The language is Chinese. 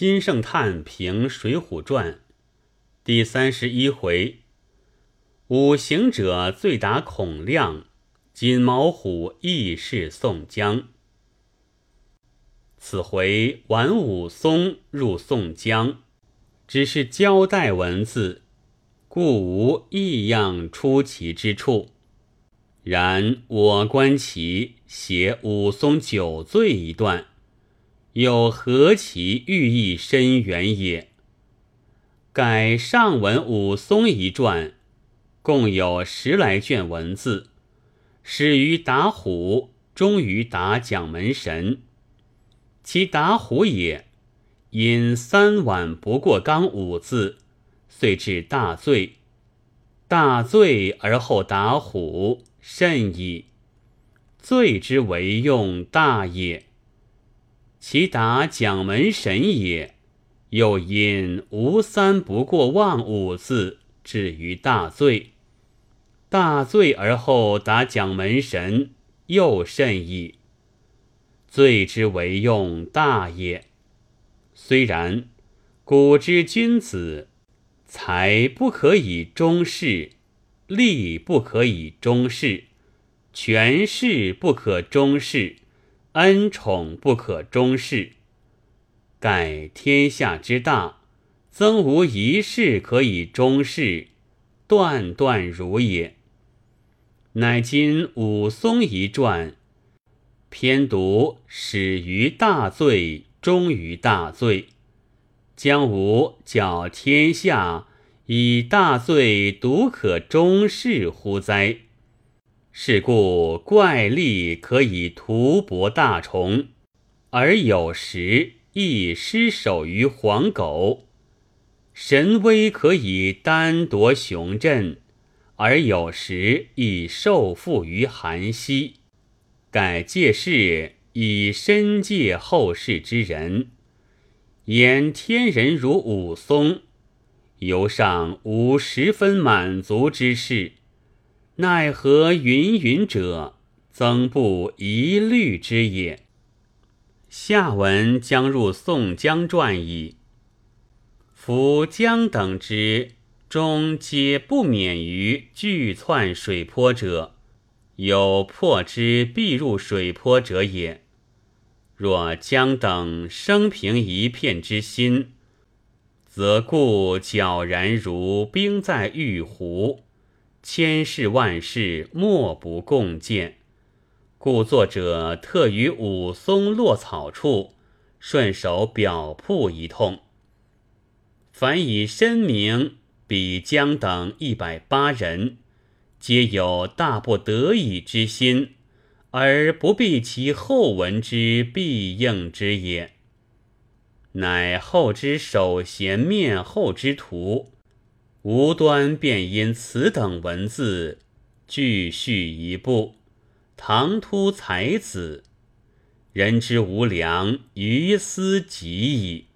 金圣叹评《水浒传》第三十一回：五行者醉打孔亮，锦毛虎义释宋江。此回玩武松入宋江，只是交代文字，故无异样出奇之处。然我观其写武松酒醉一段，有何其寓意深远也？改上文武松一传，共有十来卷文字，始于打虎，终于打蒋门神。其打虎也，因三碗不过冈五字，遂致大醉。大醉而后打虎。甚矣，醉之为用大也。其答蒋门神也，又因无三不过望五字，至于大罪。大罪而后答蒋门神，又甚矣。罪之为用大也。虽然，古之君子，才不可以终事。利不可以终事，权势不可终事，恩宠不可终世。盖天下之大，曾无一事可以终事，断断如也。乃今武松一传，偏读始于大罪，终于大罪，将无教天下。以大罪独可终世乎哉？是故怪力可以屠搏大虫，而有时亦失守于黄狗；神威可以单夺雄镇，而有时亦受缚于韩熙。改借事以身戒后世之人，言天人如武松。犹尚无十分满足之事，奈何云云者曾不疑虑之也？下文将入宋江传矣。夫江等之终皆不免于拒窜水泊者，有破之必入水泊者也。若江等生平一片之心。则故皎然如冰在玉壶，千事万事莫不共见。故作者特于武松落草处，顺手表铺一通。凡以身名比江等一百八人，皆有大不得已之心，而不必其后文之必应之也。乃后之首衔面后之徒，无端便因此等文字，俱续一部，唐突才子，人之无良，于斯极矣。